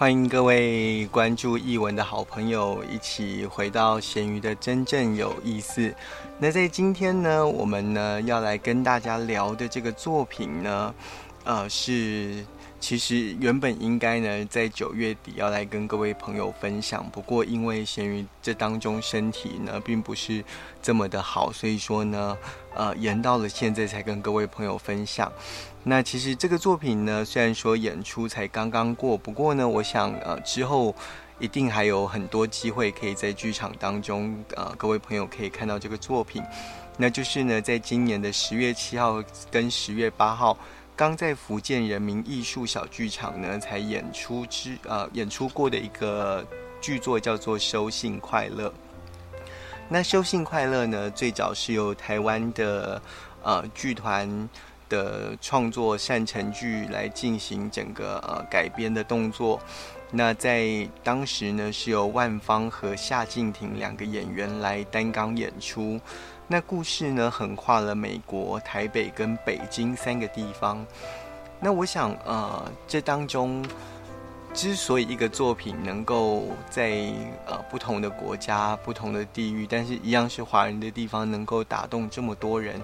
欢迎各位关注译文的好朋友一起回到咸鱼的真正有意思。那在今天呢，我们呢要来跟大家聊的这个作品呢，呃，是其实原本应该呢在九月底要来跟各位朋友分享，不过因为咸鱼这当中身体呢并不是这么的好，所以说呢，呃，延到了现在才跟各位朋友分享。那其实这个作品呢，虽然说演出才刚刚过，不过呢，我想呃之后一定还有很多机会可以在剧场当中，呃，各位朋友可以看到这个作品。那就是呢，在今年的十月七号跟十月八号，刚在福建人民艺术小剧场呢才演出之呃演出过的一个剧作，叫做《收信快乐》。那《收信快乐》呢，最早是由台湾的呃剧团。的创作善成剧来进行整个呃改编的动作，那在当时呢是由万芳和夏静婷两个演员来担纲演出，那故事呢横跨了美国台北跟北京三个地方，那我想呃这当中之所以一个作品能够在呃不同的国家不同的地域，但是一样是华人的地方能够打动这么多人。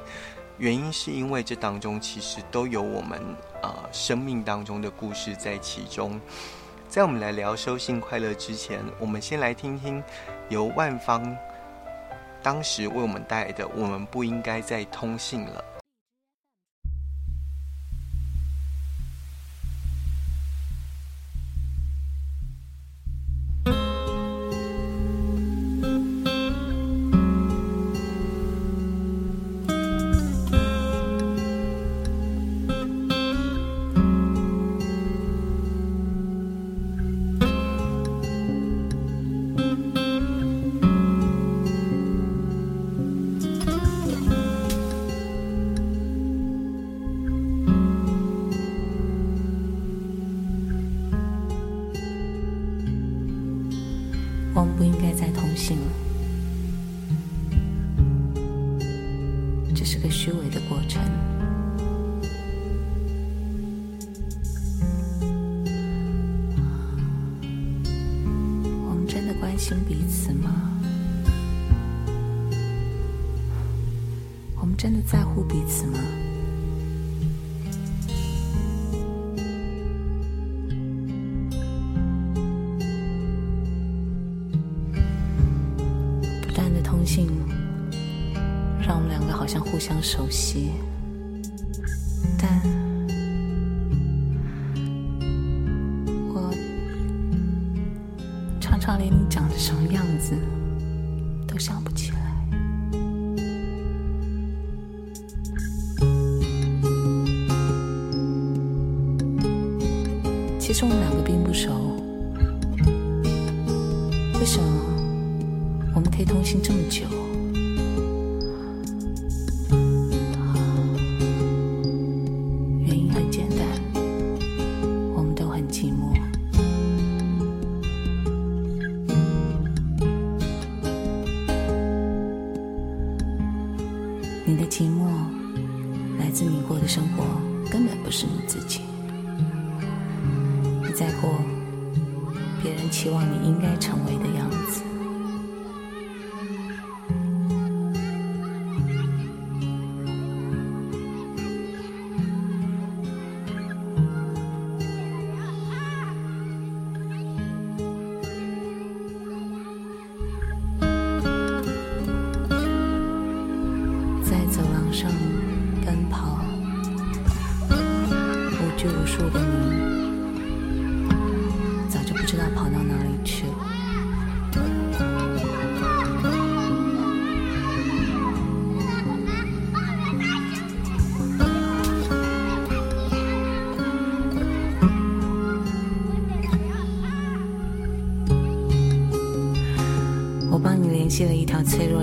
原因是因为这当中其实都有我们呃生命当中的故事在其中。在我们来聊收信快乐之前，我们先来听听由万方当时为我们带来的《我们不应该再通信了》。在乎彼此吗？不断的通信让我们两个好像互相熟悉。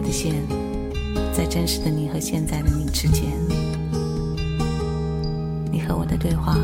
的线，在真实的你和现在的你之间。你和我的对话，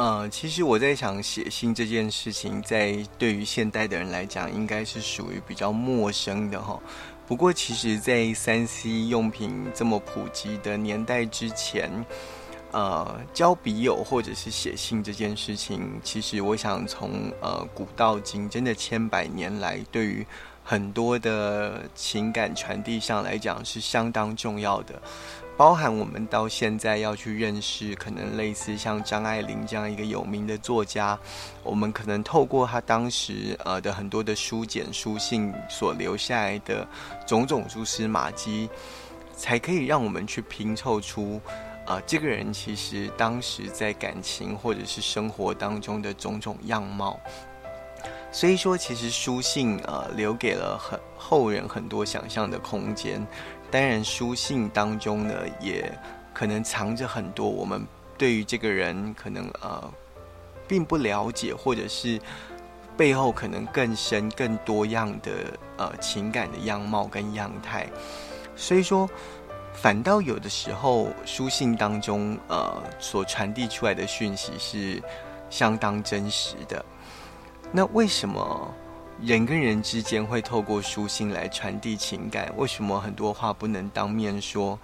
呃，其实我在想，写信这件事情，在对于现代的人来讲，应该是属于比较陌生的哈。不过，其实，在三 C 用品这么普及的年代之前，呃，交笔友或者是写信这件事情，其实我想从呃古到今，真的千百年来，对于很多的情感传递上来讲，是相当重要的。包含我们到现在要去认识，可能类似像张爱玲这样一个有名的作家，我们可能透过他当时呃的很多的书简、书信所留下来的种种蛛丝马迹，才可以让我们去拼凑出啊、这个人其实当时在感情或者是生活当中的种种样貌。所以说，其实书信呃留给了很后人很多想象的空间。当然，书信当中呢，也可能藏着很多我们对于这个人可能呃并不了解，或者是背后可能更深、更多样的呃情感的样貌跟样态。所以说，反倒有的时候，书信当中呃所传递出来的讯息是相当真实的。那为什么？人跟人之间会透过书信来传递情感，为什么很多话不能当面说？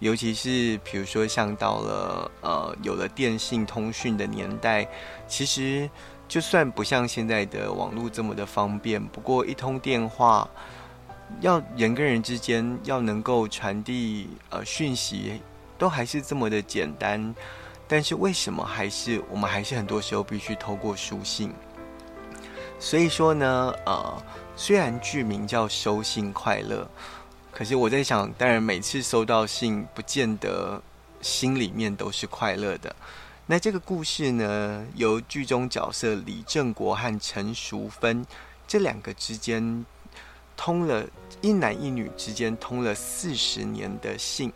尤其是比如说像到了呃有了电信通讯的年代，其实就算不像现在的网络这么的方便，不过一通电话，要人跟人之间要能够传递呃讯息，都还是这么的简单。但是为什么还是我们还是很多时候必须透过书信？所以说呢，呃，虽然剧名叫“收信快乐”，可是我在想，当然每次收到信，不见得心里面都是快乐的。那这个故事呢，由剧中角色李正国和陈淑芬这两个之间通了一男一女之间通了四十年的信，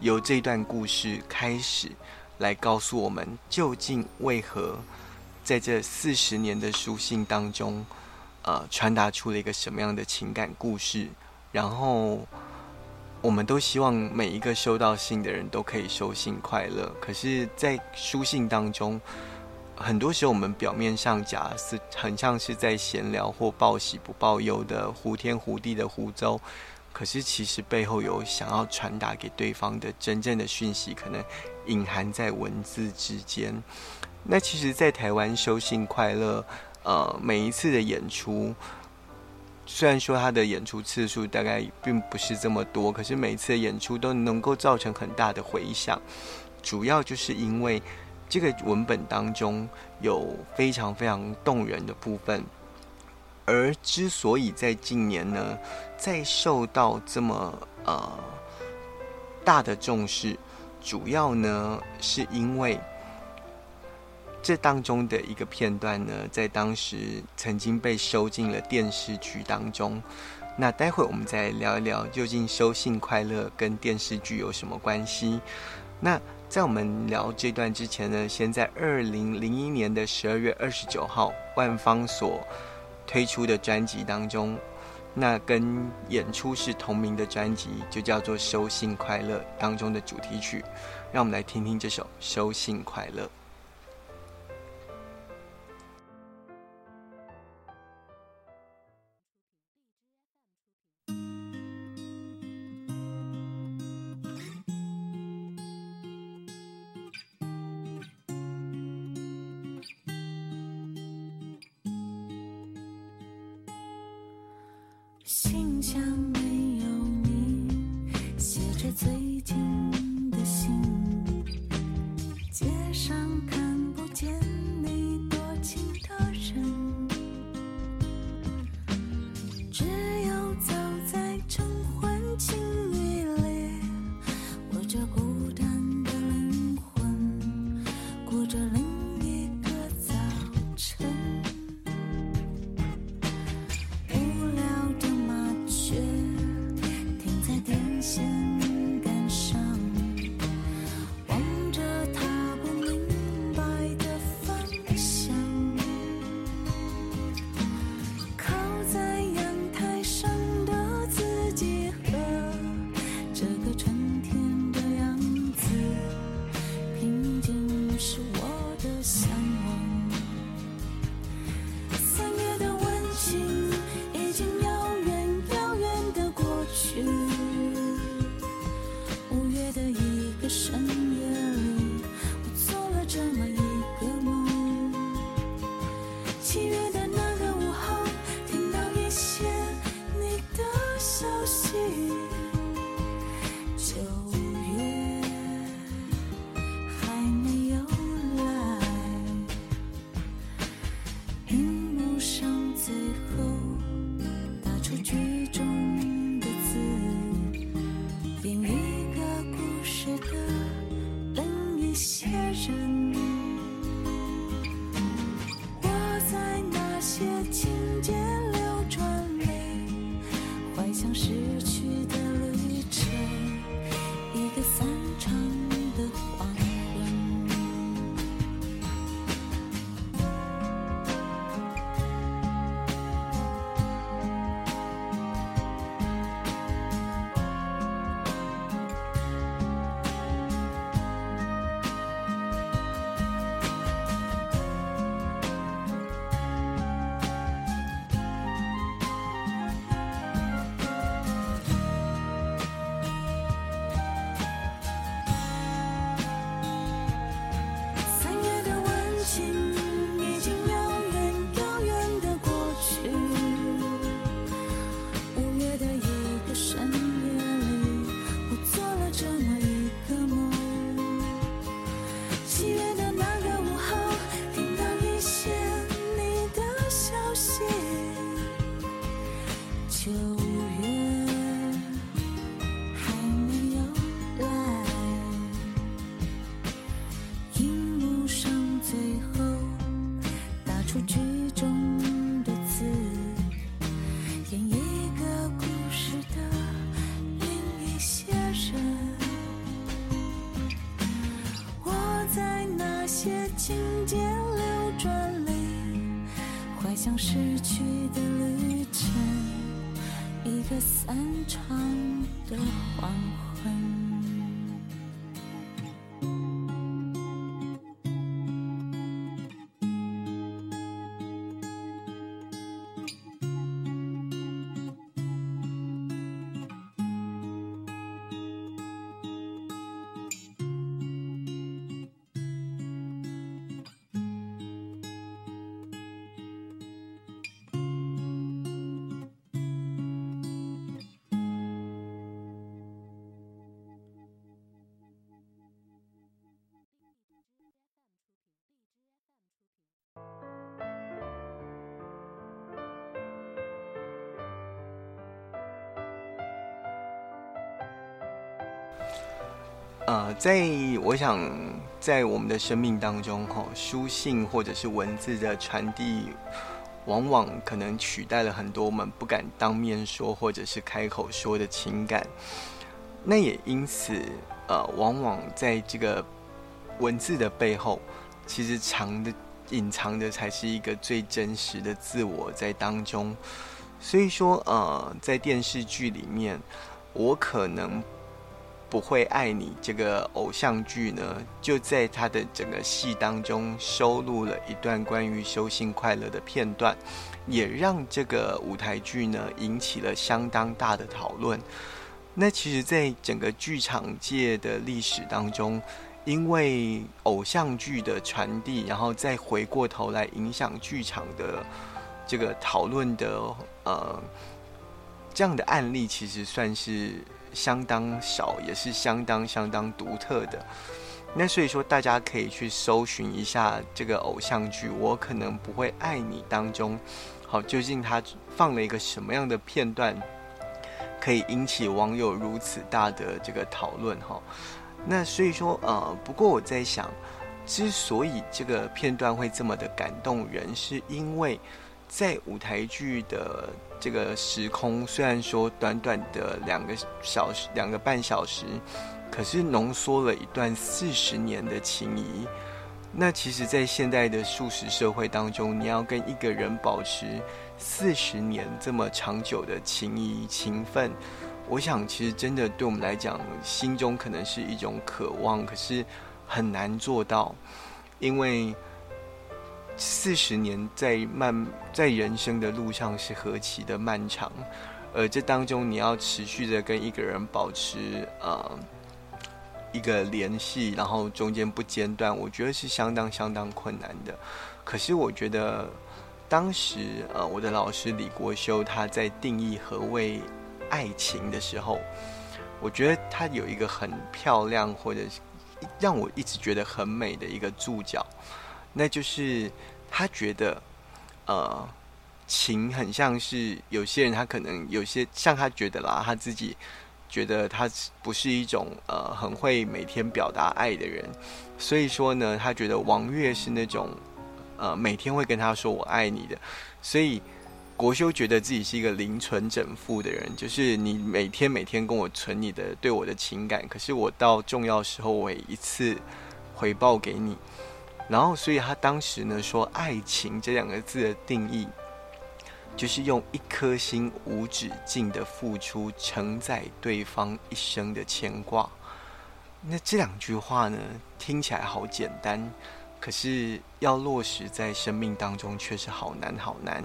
由这段故事开始来告诉我们，究竟为何。在这四十年的书信当中，呃，传达出了一个什么样的情感故事？然后，我们都希望每一个收到信的人都可以收信快乐。可是，在书信当中，很多时候我们表面上假是很像是在闲聊或报喜不报忧的胡天胡地的胡诌，可是其实背后有想要传达给对方的真正的讯息，可能隐含在文字之间。那其实，在台湾收信快乐，呃，每一次的演出，虽然说他的演出次数大概并不是这么多，可是每一次的演出都能够造成很大的回响。主要就是因为这个文本当中有非常非常动人的部分，而之所以在近年呢，再受到这么呃大的重视，主要呢是因为。这当中的一个片段呢，在当时曾经被收进了电视剧当中。那待会我们再聊一聊，究竟收信快乐跟电视剧有什么关系？那在我们聊这段之前呢，先在二零零一年的十二月二十九号，万方所推出的专辑当中，那跟演出是同名的专辑，就叫做《收信快乐》当中的主题曲。让我们来听听这首《收信快乐》。谢些情节流转里，怀想失去的旅程，一个散场的黄昏。在我想，在我们的生命当中，哈，书信或者是文字的传递，往往可能取代了很多我们不敢当面说或者是开口说的情感。那也因此，呃，往往在这个文字的背后，其实藏的、隐藏的才是一个最真实的自我在当中。所以说，呃，在电视剧里面，我可能。不会爱你这个偶像剧呢，就在他的整个戏当中收录了一段关于修行快乐的片段，也让这个舞台剧呢引起了相当大的讨论。那其实，在整个剧场界的历史当中，因为偶像剧的传递，然后再回过头来影响剧场的这个讨论的呃这样的案例其实算是相当少，也是相当相当独特的。那所以说，大家可以去搜寻一下这个偶像剧《我可能不会爱你》当中，好，究竟他放了一个什么样的片段，可以引起网友如此大的这个讨论哈？那所以说，呃，不过我在想，之所以这个片段会这么的感动人，是因为在舞台剧的这个时空，虽然说短短的两个小时、两个半小时。可是浓缩了一段四十年的情谊。那其实，在现代的素食社会当中，你要跟一个人保持四十年这么长久的情谊情分，我想其实真的对我们来讲，心中可能是一种渴望，可是很难做到，因为四十年在漫在人生的路上是何其的漫长，而这当中你要持续的跟一个人保持呃。一个联系，然后中间不间断，我觉得是相当相当困难的。可是我觉得，当时呃，我的老师李国修他在定义何谓爱情的时候，我觉得他有一个很漂亮，或者让我一直觉得很美的一个注脚，那就是他觉得，呃，情很像是有些人他可能有些像他觉得啦，他自己。觉得他不是一种呃很会每天表达爱的人，所以说呢，他觉得王月是那种呃每天会跟他说我爱你的，所以国修觉得自己是一个零存整付的人，就是你每天每天跟我存你的对我的情感，可是我到重要时候我一次回报给你，然后所以他当时呢说爱情这两个字的定义。就是用一颗心无止境的付出，承载对方一生的牵挂。那这两句话呢，听起来好简单，可是要落实在生命当中，却是好难好难。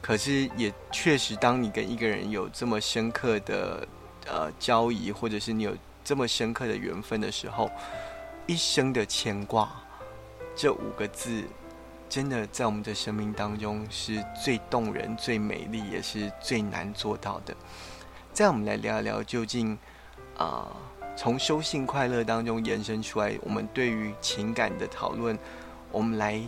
可是也确实，当你跟一个人有这么深刻的呃交易，或者是你有这么深刻的缘分的时候，一生的牵挂这五个字。真的在我们的生命当中是最动人、最美丽，也是最难做到的。再我们来聊一聊，究竟啊，从收信快乐当中延伸出来，我们对于情感的讨论，我们来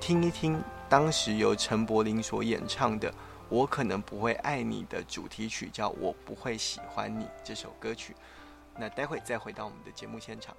听一听当时由陈柏霖所演唱的《我可能不会爱你》的主题曲，叫《我不会喜欢你》这首歌曲。那待会再回到我们的节目现场。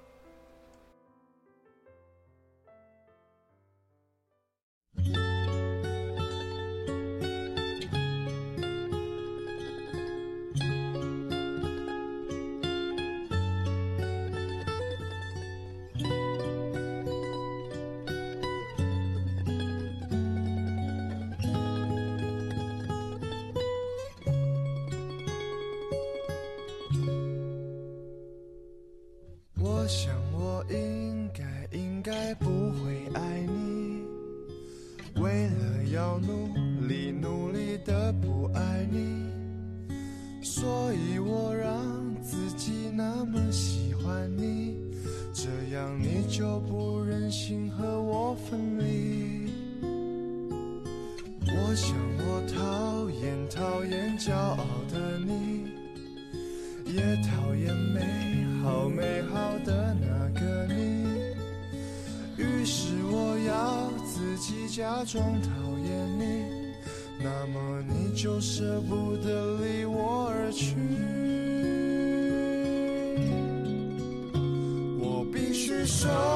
就不忍心和我分离。我想我讨厌讨厌骄傲的你也讨厌美好美好的那个你。于是我要自己假装讨厌你那么你就舍不得离我而去。必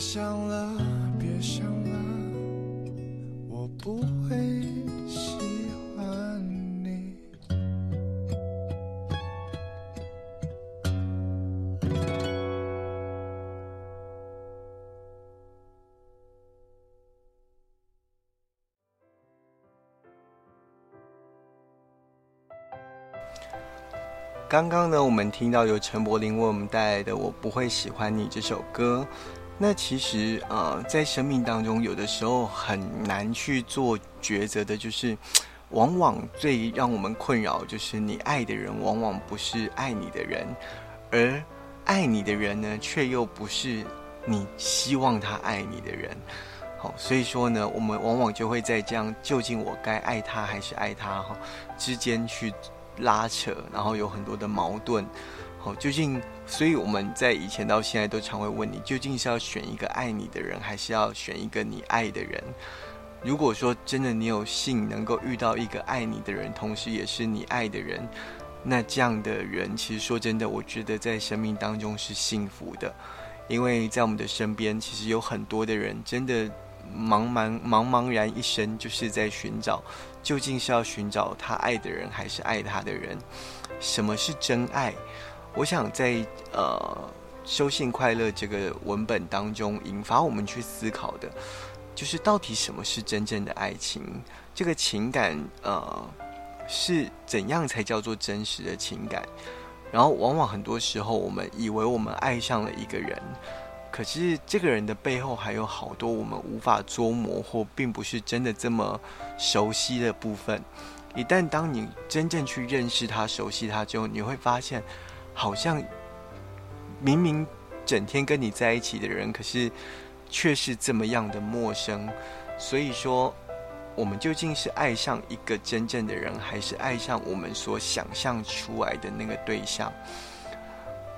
想了，别想了，我不会喜欢你。刚刚呢，我们听到由陈柏霖为我们带来的《我不会喜欢你》这首歌。那其实呃，在生命当中，有的时候很难去做抉择的，就是往往最让我们困扰，就是你爱的人往往不是爱你的人，而爱你的人呢，却又不是你希望他爱你的人。好，所以说呢，我们往往就会在这样究竟我该爱他还是爱他哈之间去拉扯，然后有很多的矛盾。好，究竟，所以我们在以前到现在都常会问你，究竟是要选一个爱你的人，还是要选一个你爱的人？如果说真的你有幸能够遇到一个爱你的人，同时也是你爱的人，那这样的人，其实说真的，我觉得在生命当中是幸福的，因为在我们的身边，其实有很多的人，真的茫茫茫茫然一生，就是在寻找，究竟是要寻找他爱的人，还是爱他的人？什么是真爱？我想在呃修信快乐这个文本当中，引发我们去思考的，就是到底什么是真正的爱情？这个情感呃是怎样才叫做真实的情感？然后往往很多时候，我们以为我们爱上了一个人，可是这个人的背后还有好多我们无法捉摸或并不是真的这么熟悉的部分。一旦当你真正去认识他、熟悉他之后，你会发现。好像明明整天跟你在一起的人，可是却是这么样的陌生。所以说，我们究竟是爱上一个真正的人，还是爱上我们所想象出来的那个对象？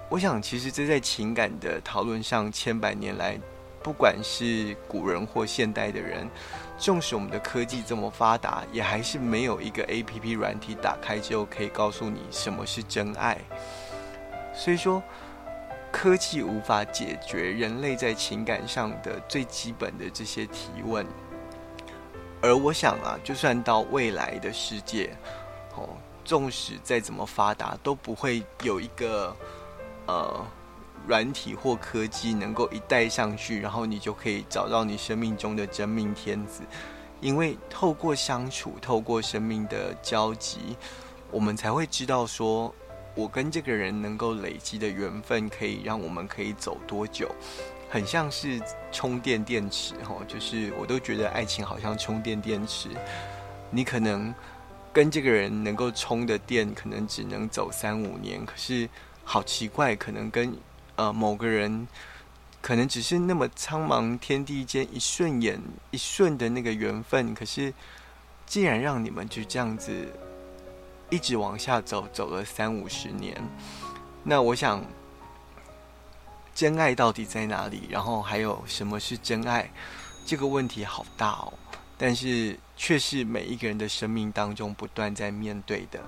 我想，其实这在情感的讨论上，千百年来，不管是古人或现代的人，纵使我们的科技这么发达，也还是没有一个 A P P 软体打开之后可以告诉你什么是真爱。所以说，科技无法解决人类在情感上的最基本的这些提问。而我想啊，就算到未来的世界，哦，纵使再怎么发达，都不会有一个呃软体或科技能够一带上去，然后你就可以找到你生命中的真命天子。因为透过相处，透过生命的交集，我们才会知道说。我跟这个人能够累积的缘分，可以让我们可以走多久？很像是充电电池，哈，就是我都觉得爱情好像充电电池。你可能跟这个人能够充的电，可能只能走三五年，可是好奇怪，可能跟呃某个人，可能只是那么苍茫天地间一瞬眼一瞬的那个缘分，可是既然让你们就这样子。一直往下走，走了三五十年。那我想，真爱到底在哪里？然后还有什么是真爱？这个问题好大哦。但是却是每一个人的生命当中不断在面对的。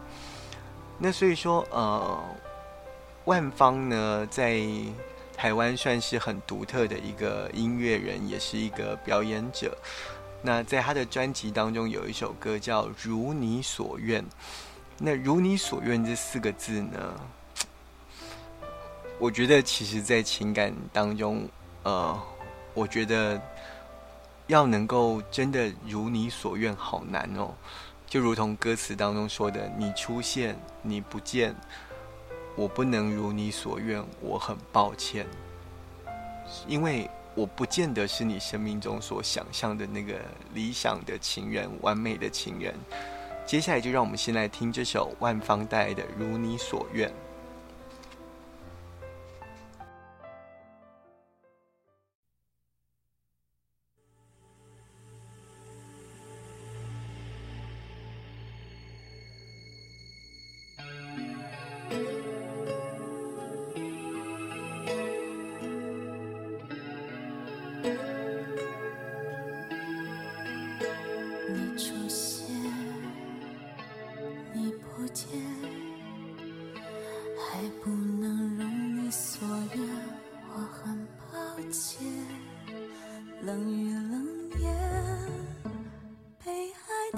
那所以说，呃，万芳呢，在台湾算是很独特的一个音乐人，也是一个表演者。那在他的专辑当中有一首歌叫《如你所愿》。那如你所愿这四个字呢？我觉得其实，在情感当中，呃，我觉得要能够真的如你所愿，好难哦。就如同歌词当中说的：“你出现，你不见，我不能如你所愿，我很抱歉。”因为我不见得是你生命中所想象的那个理想的情人、完美的情人。接下来，就让我们先来听这首万芳带来的《如你所愿》。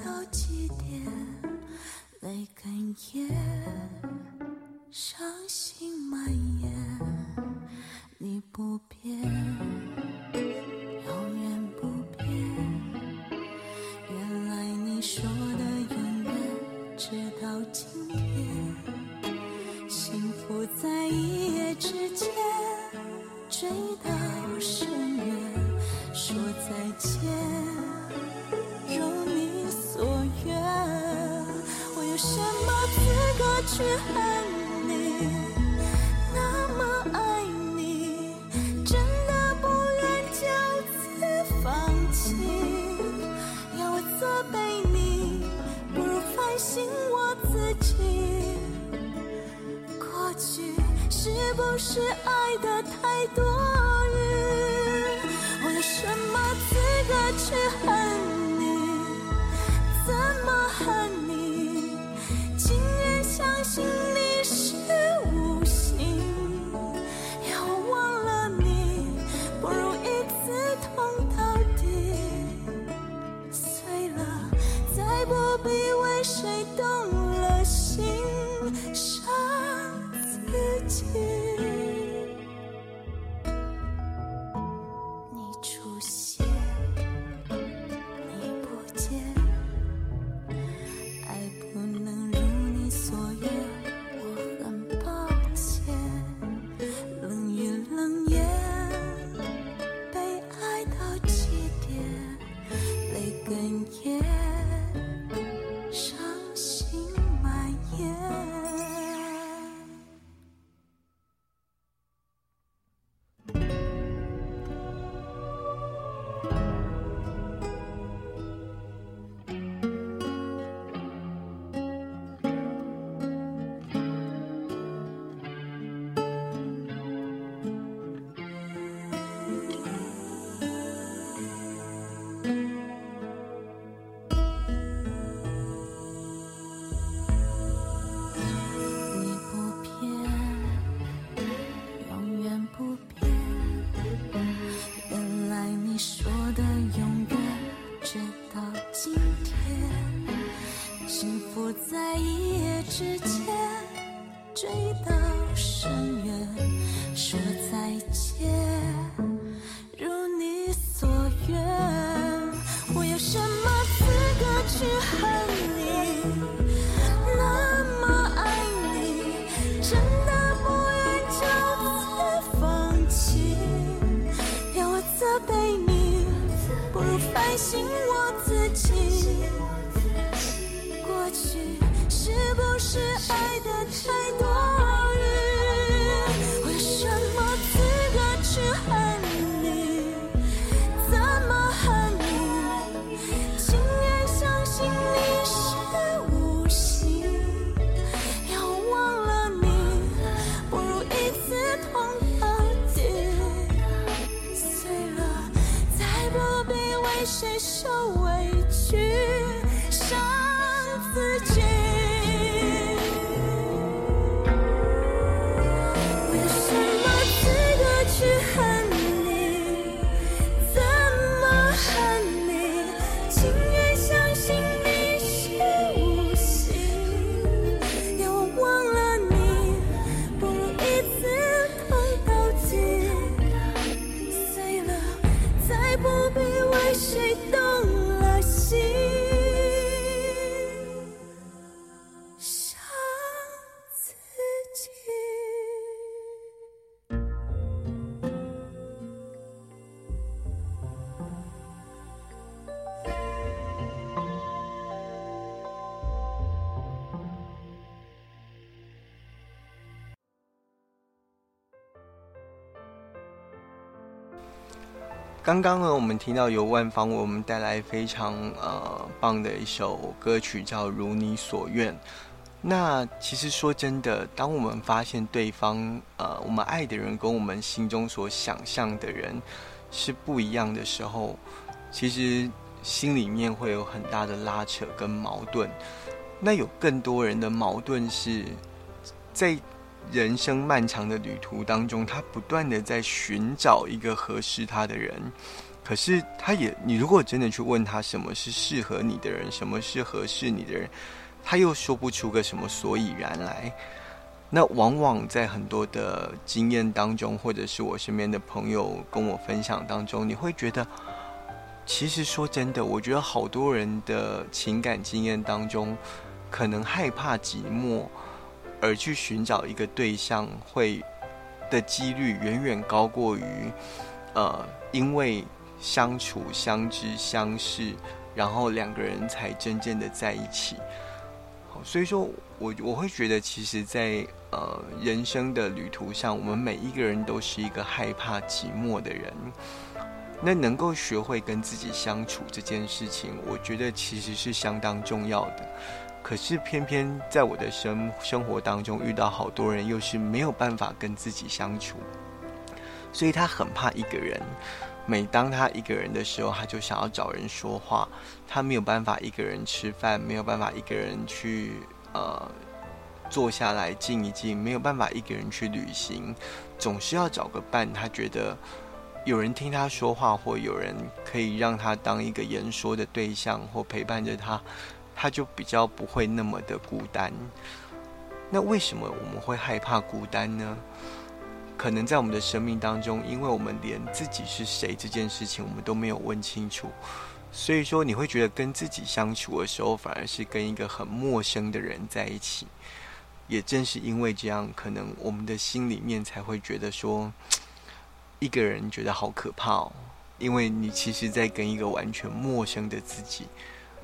道歉却还。刚刚呢，我们听到由万芳为我们带来非常呃棒的一首歌曲，叫《如你所愿》。那其实说真的，当我们发现对方呃我们爱的人跟我们心中所想象的人是不一样的时候，其实心里面会有很大的拉扯跟矛盾。那有更多人的矛盾是在。人生漫长的旅途当中，他不断的在寻找一个合适他的人，可是他也，你如果真的去问他什么是适合你的人，什么是合适你的人，他又说不出个什么所以然来。那往往在很多的经验当中，或者是我身边的朋友跟我分享当中，你会觉得，其实说真的，我觉得好多人的情感经验当中，可能害怕寂寞。而去寻找一个对象，会的几率远远高过于，呃，因为相处、相知、相识，然后两个人才真正的在一起。好，所以说我我会觉得，其实，在呃人生的旅途上，我们每一个人都是一个害怕寂寞的人。那能够学会跟自己相处这件事情，我觉得其实是相当重要的。可是偏偏在我的生生活当中遇到好多人，又是没有办法跟自己相处，所以他很怕一个人。每当他一个人的时候，他就想要找人说话。他没有办法一个人吃饭，没有办法一个人去呃坐下来静一静，没有办法一个人去旅行，总是要找个伴。他觉得有人听他说话，或有人可以让他当一个言说的对象，或陪伴着他。他就比较不会那么的孤单。那为什么我们会害怕孤单呢？可能在我们的生命当中，因为我们连自己是谁这件事情我们都没有问清楚，所以说你会觉得跟自己相处的时候，反而是跟一个很陌生的人在一起。也正是因为这样，可能我们的心里面才会觉得说，一个人觉得好可怕哦，因为你其实在跟一个完全陌生的自己，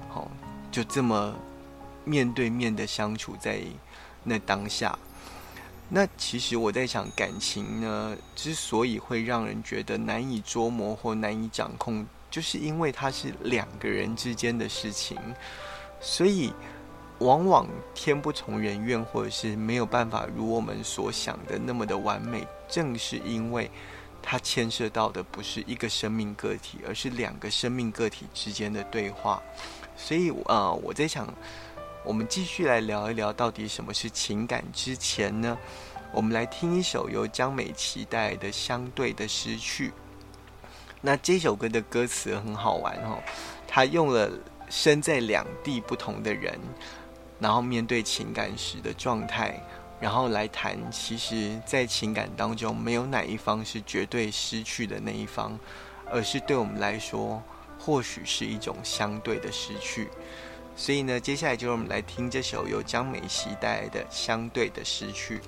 好。就这么面对面的相处在那当下，那其实我在想，感情呢，之所以会让人觉得难以捉摸或难以掌控，就是因为它是两个人之间的事情，所以往往天不从人愿，或者是没有办法如我们所想的那么的完美，正是因为它牵涉到的不是一个生命个体，而是两个生命个体之间的对话。所以，呃，我在想，我们继续来聊一聊，到底什么是情感？之前呢，我们来听一首由江美琪带来的《相对的失去》。那这首歌的歌词很好玩哦，他用了身在两地不同的人，然后面对情感时的状态，然后来谈，其实，在情感当中，没有哪一方是绝对失去的那一方，而是对我们来说。或许是一种相对的失去，所以呢，接下来就让我们来听这首由江美琪带来的《相对的失去》。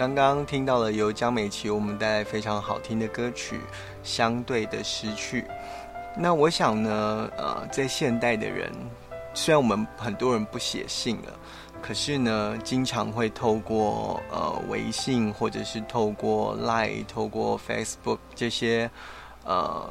刚刚听到了由江美琪我们带来非常好听的歌曲《相对的失去》。那我想呢，呃，在现代的人，虽然我们很多人不写信了，可是呢，经常会透过呃微信或者是透过 Line、透过 Facebook 这些呃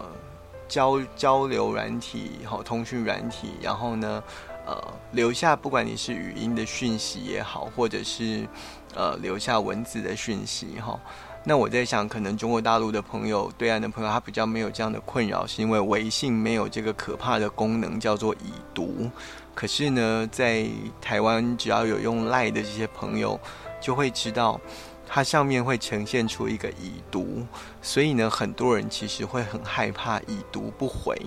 交交流软体、好通讯软体，然后呢，呃，留下不管你是语音的讯息也好，或者是。呃，留下文字的讯息哈。那我在想，可能中国大陆的朋友、对岸的朋友，他比较没有这样的困扰，是因为微信没有这个可怕的功能，叫做已读。可是呢，在台湾，只要有用赖的这些朋友，就会知道它上面会呈现出一个已读，所以呢，很多人其实会很害怕已读不回。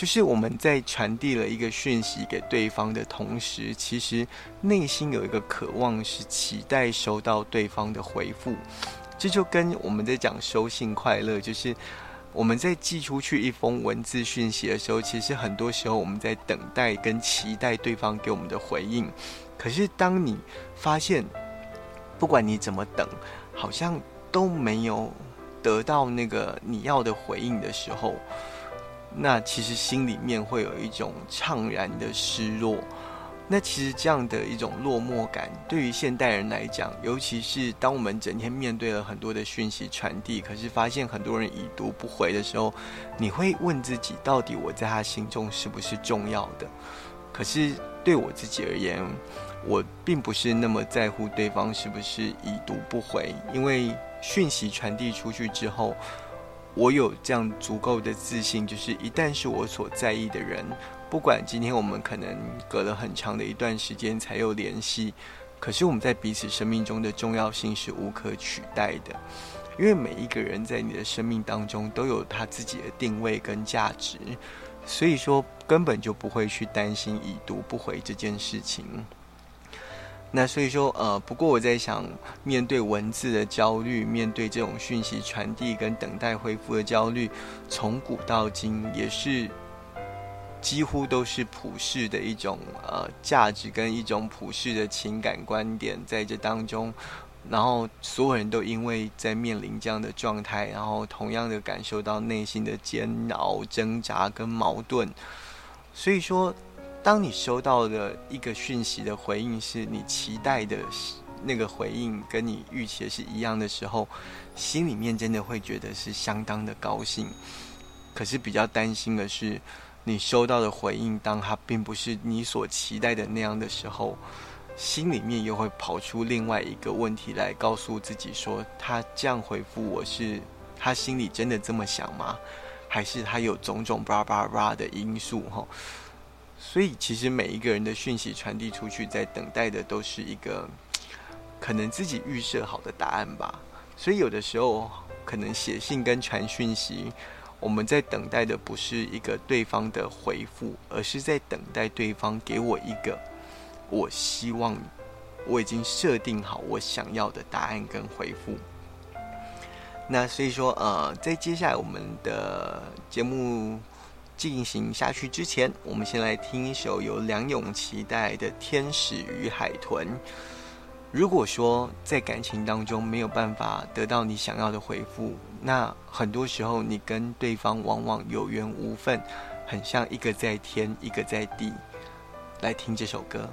就是我们在传递了一个讯息给对方的同时，其实内心有一个渴望，是期待收到对方的回复。这就跟我们在讲收信快乐，就是我们在寄出去一封文字讯息的时候，其实很多时候我们在等待跟期待对方给我们的回应。可是当你发现，不管你怎么等，好像都没有得到那个你要的回应的时候，那其实心里面会有一种怅然的失落，那其实这样的一种落寞感，对于现代人来讲，尤其是当我们整天面对了很多的讯息传递，可是发现很多人已读不回的时候，你会问自己，到底我在他心中是不是重要的？可是对我自己而言，我并不是那么在乎对方是不是已读不回，因为讯息传递出去之后。我有这样足够的自信，就是一旦是我所在意的人，不管今天我们可能隔了很长的一段时间才有联系，可是我们在彼此生命中的重要性是无可取代的。因为每一个人在你的生命当中都有他自己的定位跟价值，所以说根本就不会去担心已读不回这件事情。那所以说，呃，不过我在想，面对文字的焦虑，面对这种讯息传递跟等待回复的焦虑，从古到今也是几乎都是普世的一种呃价值跟一种普世的情感观点在这当中，然后所有人都因为在面临这样的状态，然后同样的感受到内心的煎熬、挣扎跟矛盾，所以说。当你收到的一个讯息的回应是你期待的那个回应，跟你预期的是一样的时候，心里面真的会觉得是相当的高兴。可是比较担心的是，你收到的回应，当它并不是你所期待的那样的时候，心里面又会跑出另外一个问题来，告诉自己说：他这样回复我是他心里真的这么想吗？还是他有种种叭叭叭的因素？哈。所以，其实每一个人的讯息传递出去，在等待的都是一个可能自己预设好的答案吧。所以，有的时候可能写信跟传讯息，我们在等待的不是一个对方的回复，而是在等待对方给我一个我希望我已经设定好我想要的答案跟回复。那所以说，呃，在接下来我们的节目。进行下去之前，我们先来听一首由梁咏琪带来的《天使与海豚》。如果说在感情当中没有办法得到你想要的回复，那很多时候你跟对方往往有缘无分，很像一个在天，一个在地。来听这首歌。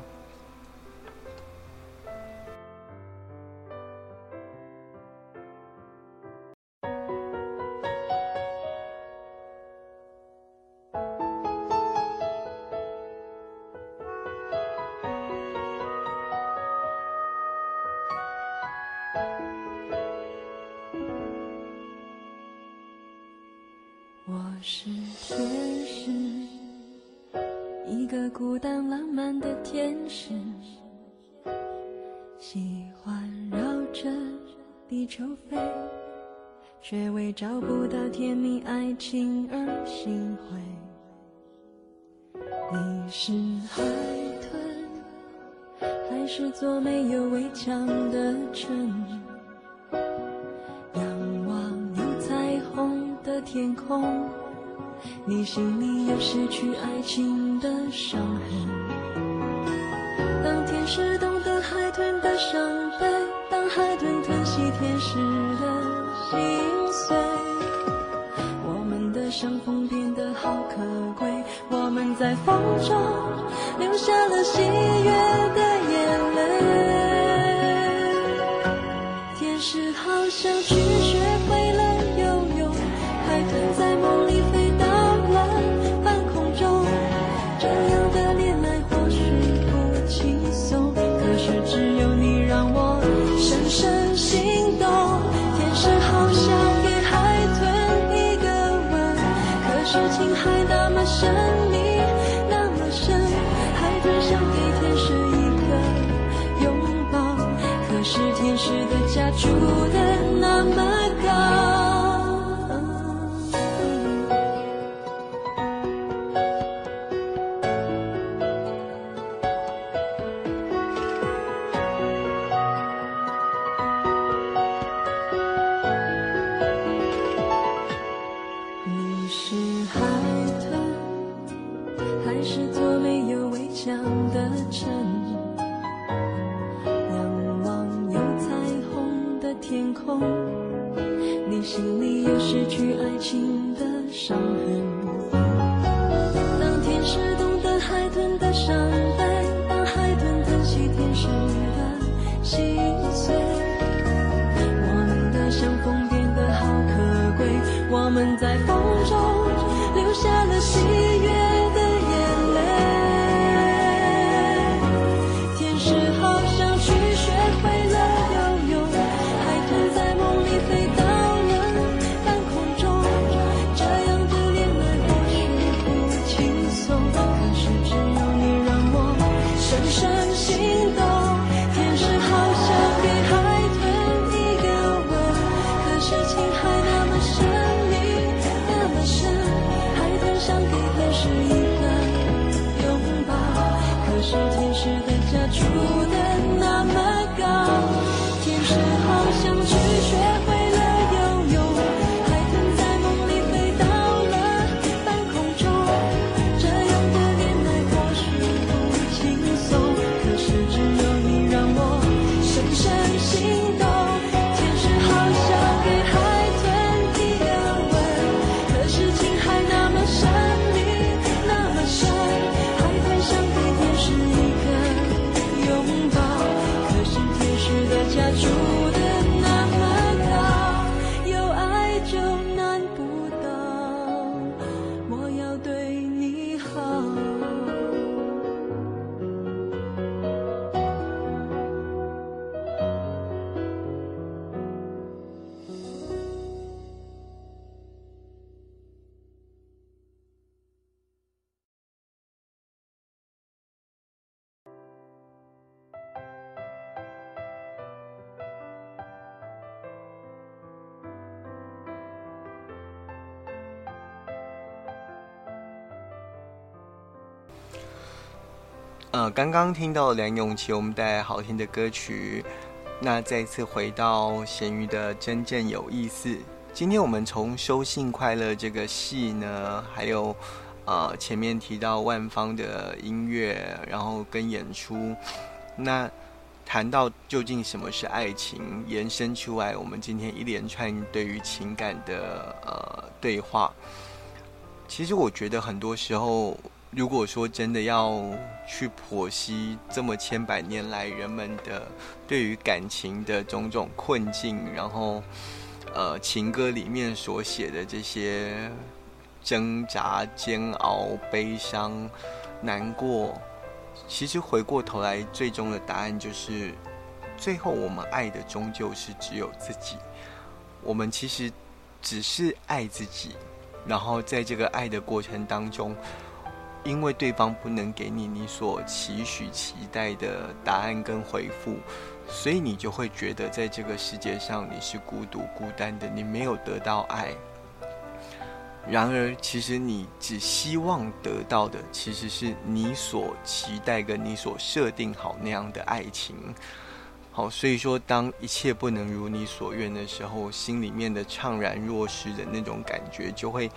相逢变得好可贵，我们在风中留下了喜悦的眼泪。天使好像刚刚听到梁咏琪我们带来好听的歌曲，那再次回到咸鱼的真正有意思。今天我们从《收信快乐》这个戏呢，还有呃前面提到万方的音乐，然后跟演出，那谈到究竟什么是爱情，延伸出来我们今天一连串对于情感的呃对话。其实我觉得很多时候，如果说真的要去剖析这么千百年来人们的对于感情的种种困境，然后呃情歌里面所写的这些挣扎、煎熬、悲伤、难过，其实回过头来，最终的答案就是，最后我们爱的终究是只有自己。我们其实只是爱自己。然后在这个爱的过程当中，因为对方不能给你你所期许、期待的答案跟回复，所以你就会觉得在这个世界上你是孤独、孤单的，你没有得到爱。然而，其实你只希望得到的，其实是你所期待跟你所设定好那样的爱情。好，所以说，当一切不能如你所愿的时候，心里面的怅然若失的那种感觉，就会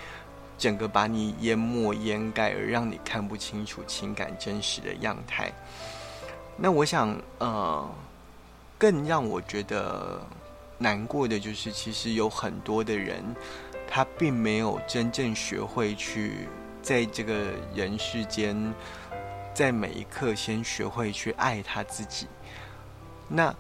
整个把你淹没、掩盖，而让你看不清楚情感真实的样态。那我想，呃，更让我觉得难过的就是，其实有很多的人，他并没有真正学会去在这个人世间，在每一刻先学会去爱他自己。那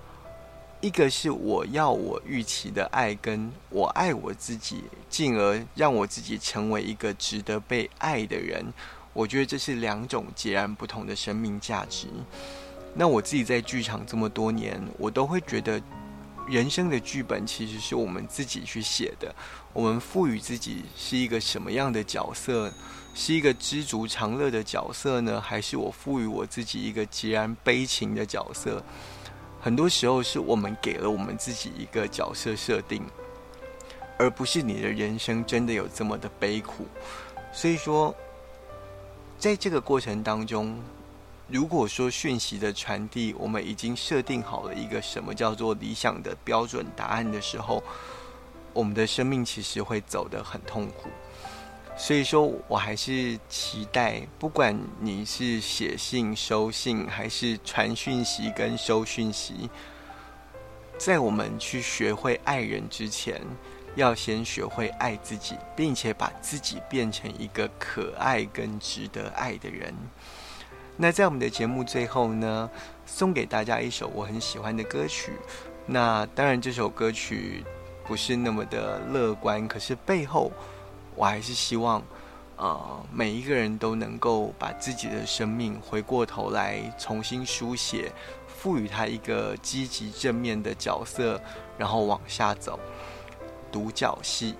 一个是我要我预期的爱，跟我爱我自己，进而让我自己成为一个值得被爱的人。我觉得这是两种截然不同的生命价值。那我自己在剧场这么多年，我都会觉得。人生的剧本其实是我们自己去写的。我们赋予自己是一个什么样的角色？是一个知足常乐的角色呢，还是我赋予我自己一个截然悲情的角色？很多时候是我们给了我们自己一个角色设定，而不是你的人生真的有这么的悲苦。所以说，在这个过程当中。如果说讯息的传递，我们已经设定好了一个什么叫做理想的标准答案的时候，我们的生命其实会走得很痛苦。所以说我还是期待，不管你是写信、收信，还是传讯息跟收讯息，在我们去学会爱人之前，要先学会爱自己，并且把自己变成一个可爱跟值得爱的人。那在我们的节目最后呢，送给大家一首我很喜欢的歌曲。那当然，这首歌曲不是那么的乐观，可是背后我还是希望，呃，每一个人都能够把自己的生命回过头来重新书写，赋予他一个积极正面的角色，然后往下走。独角戏。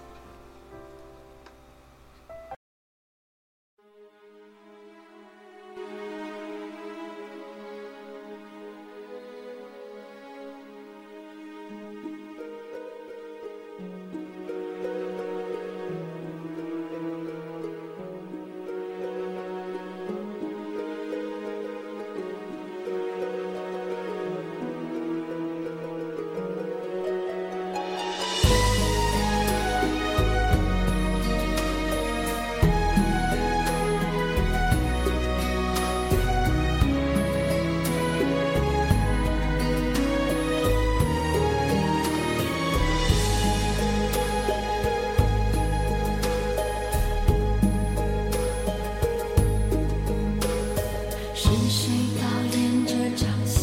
谁导演这场戏